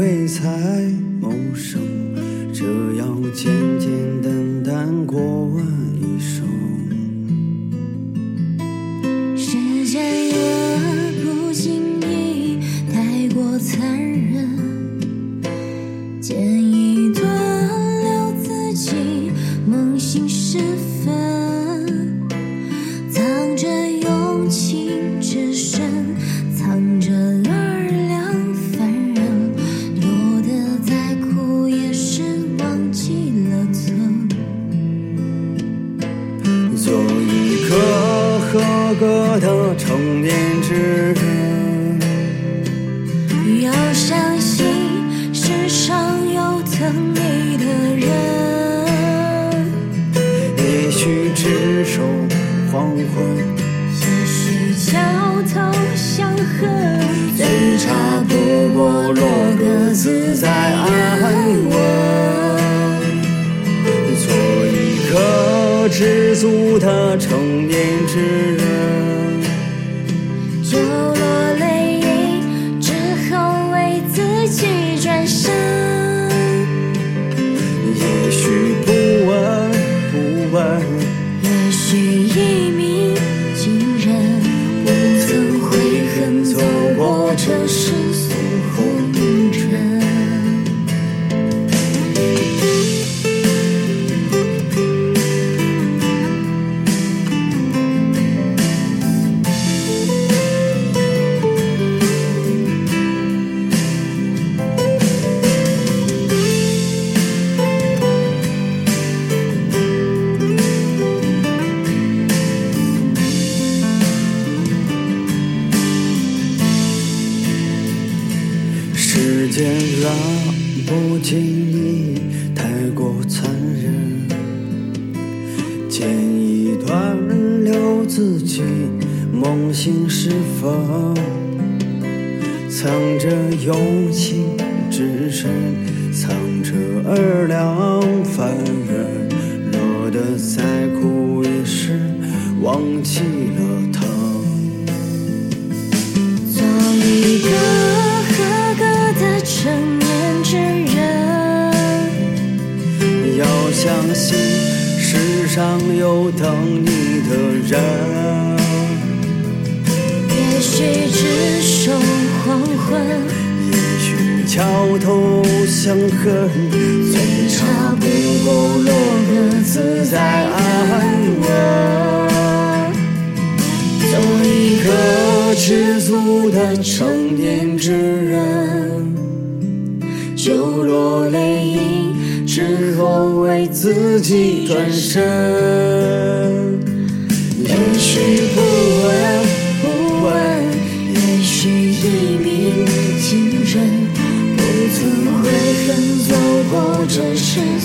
为财。我落个自在安稳，做一个知足的成年之人。内心是否藏着友情？只是藏着二两凡人，落得再苦也是忘记了疼。做一个合格的成年人，要相信世上有等你的人。执手黄昏，一许桥头相恨，最差不过落个自在安稳。做一个知足的成年之人，就落泪之后，为自己转身。就是。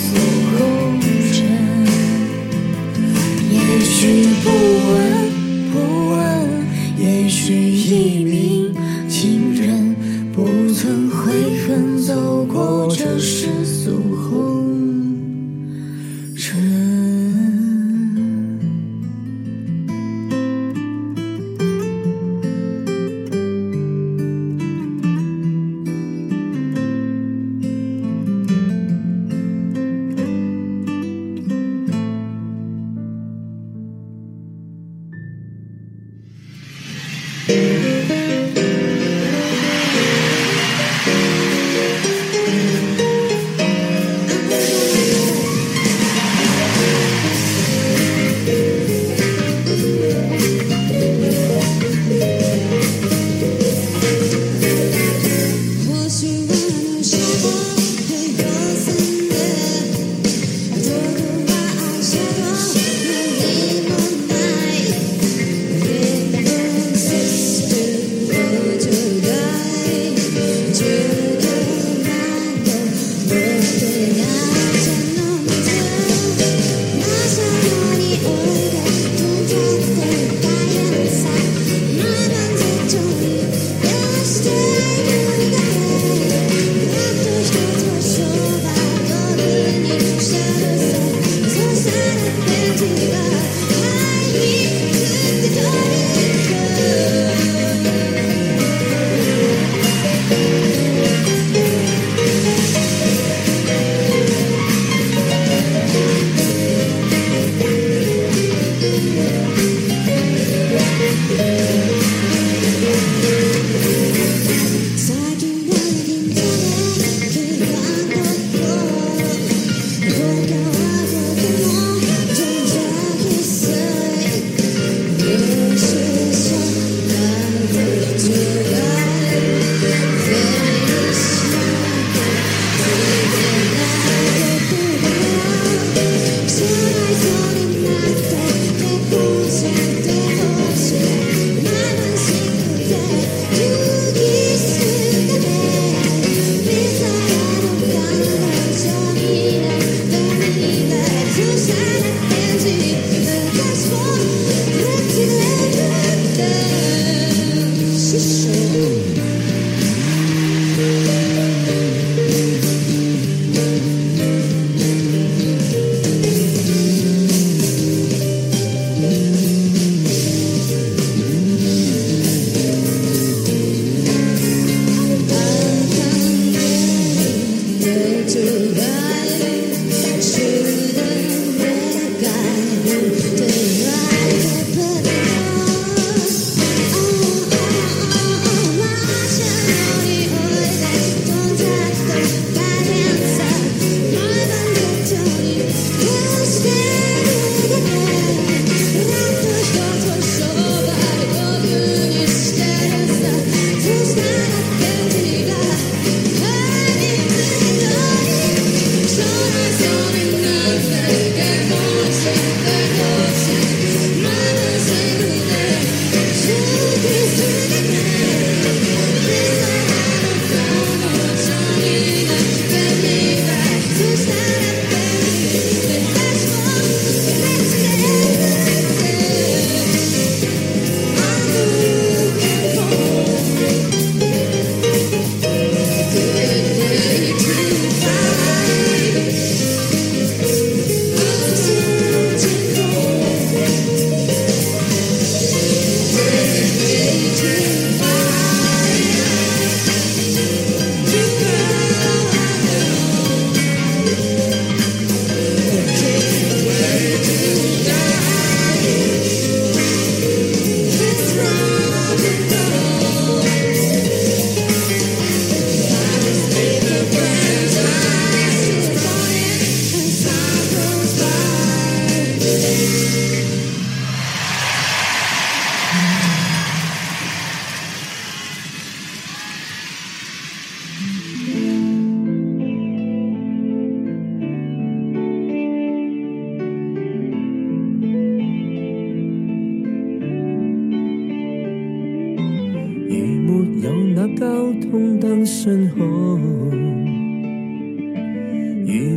空灯信号，如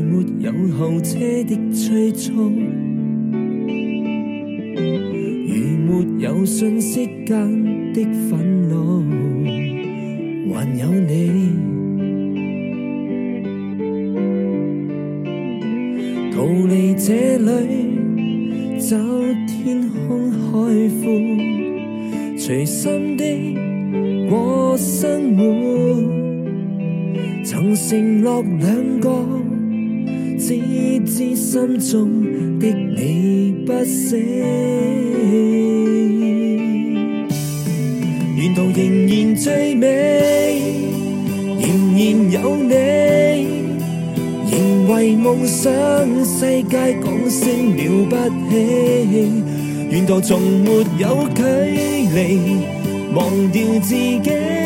没有候车的催促，如没有瞬息间的愤怒，还有你，逃离这里，找天空海阔，随心的。承诺两个，只知心中的你不死。沿途仍然最美，仍然有你，仍为梦想世界讲声了不起。沿途从没有距离，忘掉自己。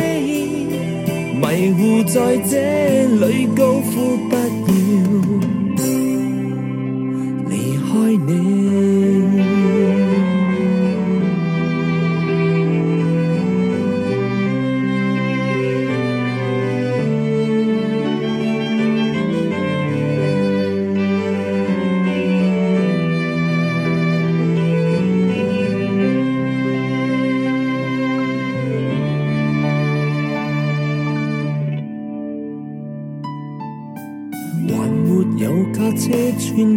迷糊在这里高呼。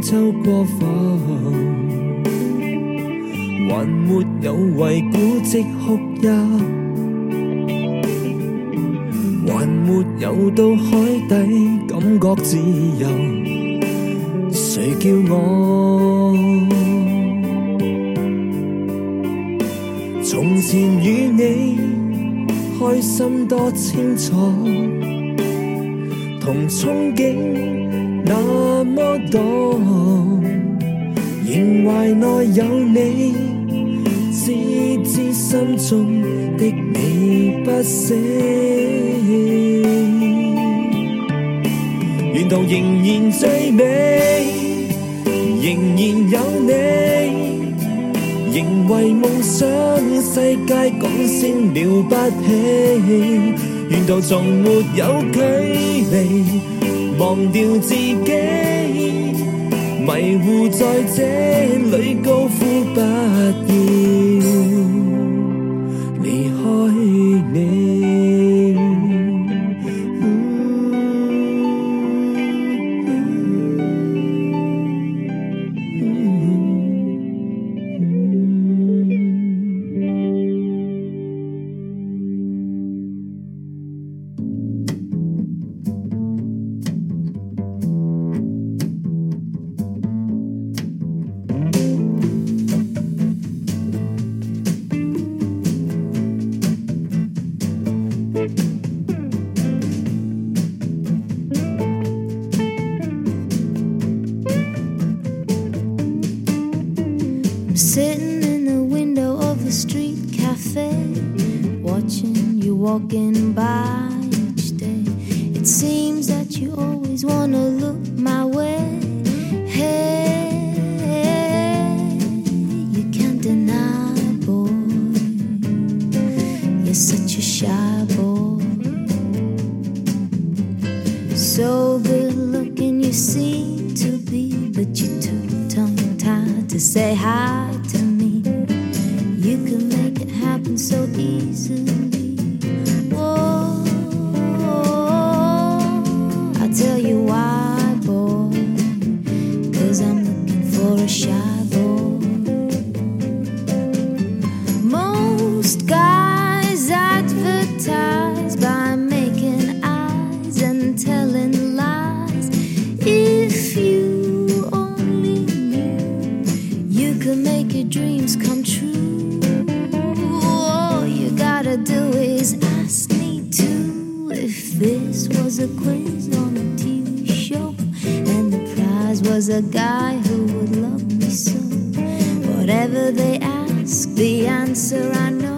秋过否？还没有为古迹哭泣，还没有到海底感觉自由。谁叫我从前与你开心多清楚，同憧憬。那么多，仍怀内有你，只知心中的你不死。沿途仍然最美，仍然有你，仍为梦想世界讲声了不起。沿途从没有距离。忘掉自己，迷糊在这里高呼不厌。cafe, watching you walking by each day. It seems that you always wanna look my way. Most guys advertise by making eyes and telling lies. If you only knew, you could make your dreams come true. All you gotta do is ask me to. If this was a quiz on a TV show, and the prize was a guy who would love me so, whatever they ask, the answer I know.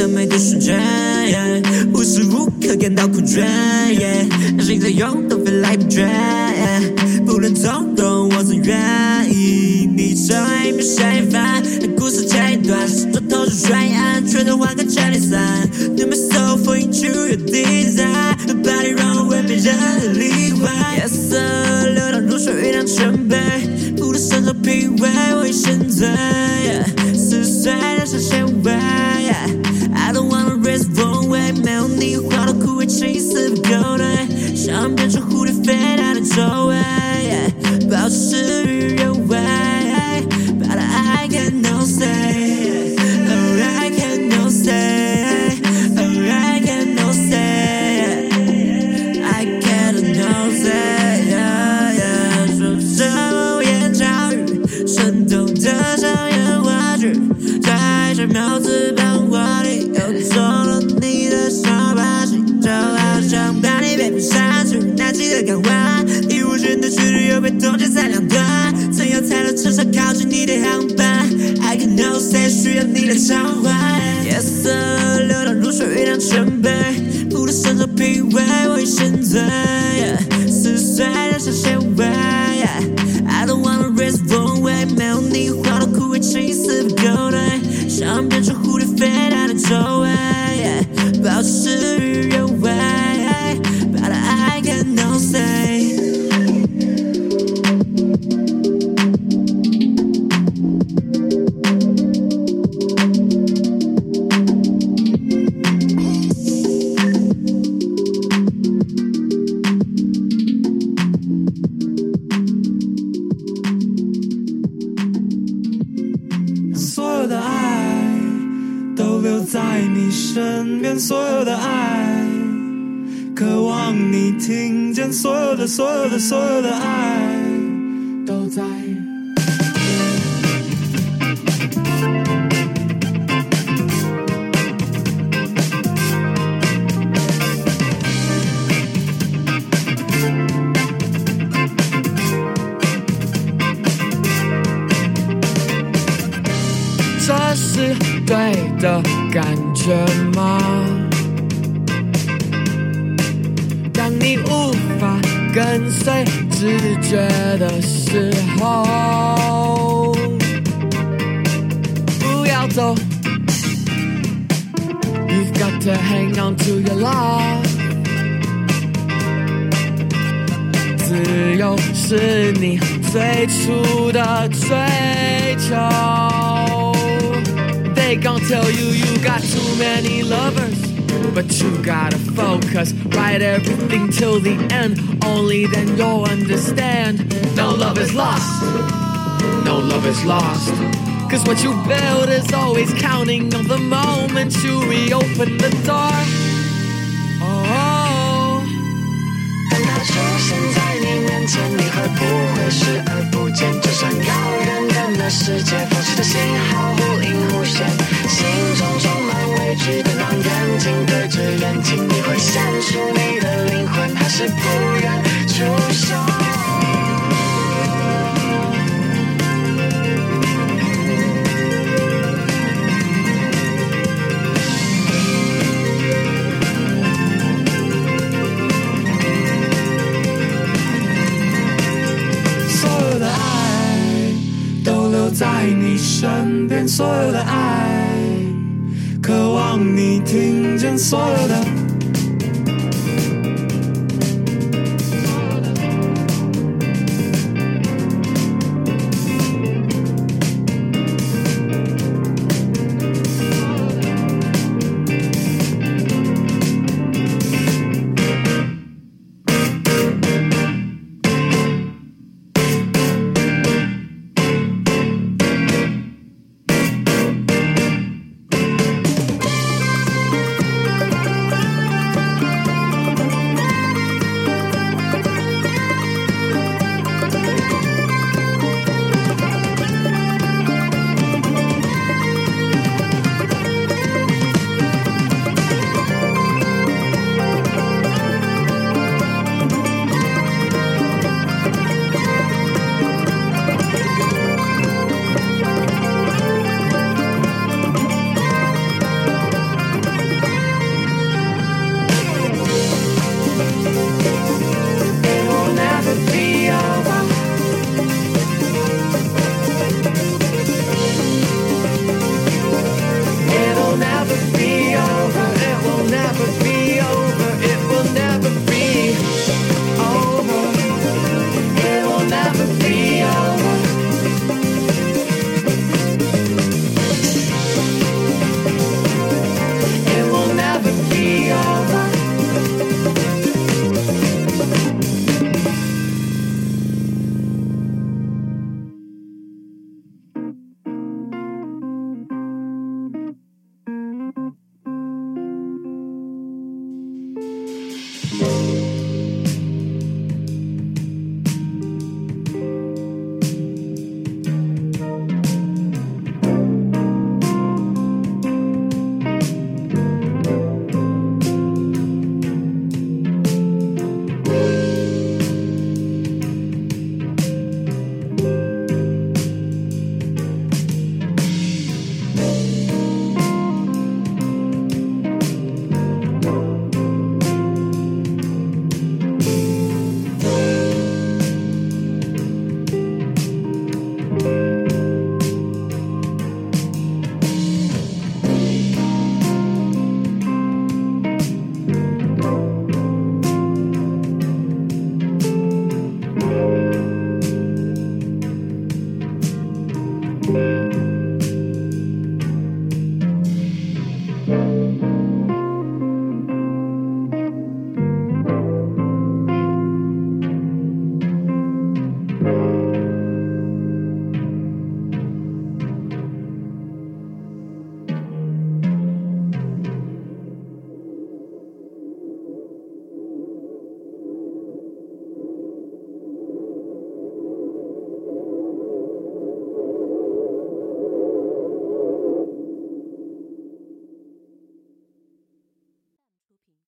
的每个瞬间，无时无刻感到困倦，心在涌动，飞来不倦。不论痛痛，我总愿意。你成为笔下一番，故事前一段，执着投入全全都换个 j a c s n To my soul，fall t o your d e s i r e nobody wrong, 为别人例外。夜色流淌如水，月亮沉杯，孤独身长，品味我已心醉，撕碎 y e a 味。变成蝴蝶飞到了周围，保持事与愿违。上变成蝴蝶飞来的皱纹，保持。的感觉吗？当你无法跟随直觉的时候，不要走。You've got to hang on to your l i f e 自由是你最初的追求。They gon' tell you you got too many lovers. But you gotta focus, write everything till the end. Only then you'll understand. No love is lost, no love is lost. Cause what you build is always counting on the moment you reopen the door. 出现在你面前，你会不会视而不见？就算遥远的那世界，放出的信号忽隐忽现，心中充满畏惧的那眼睛对着眼睛，你会现出你的灵魂，还是不愿出现？soil that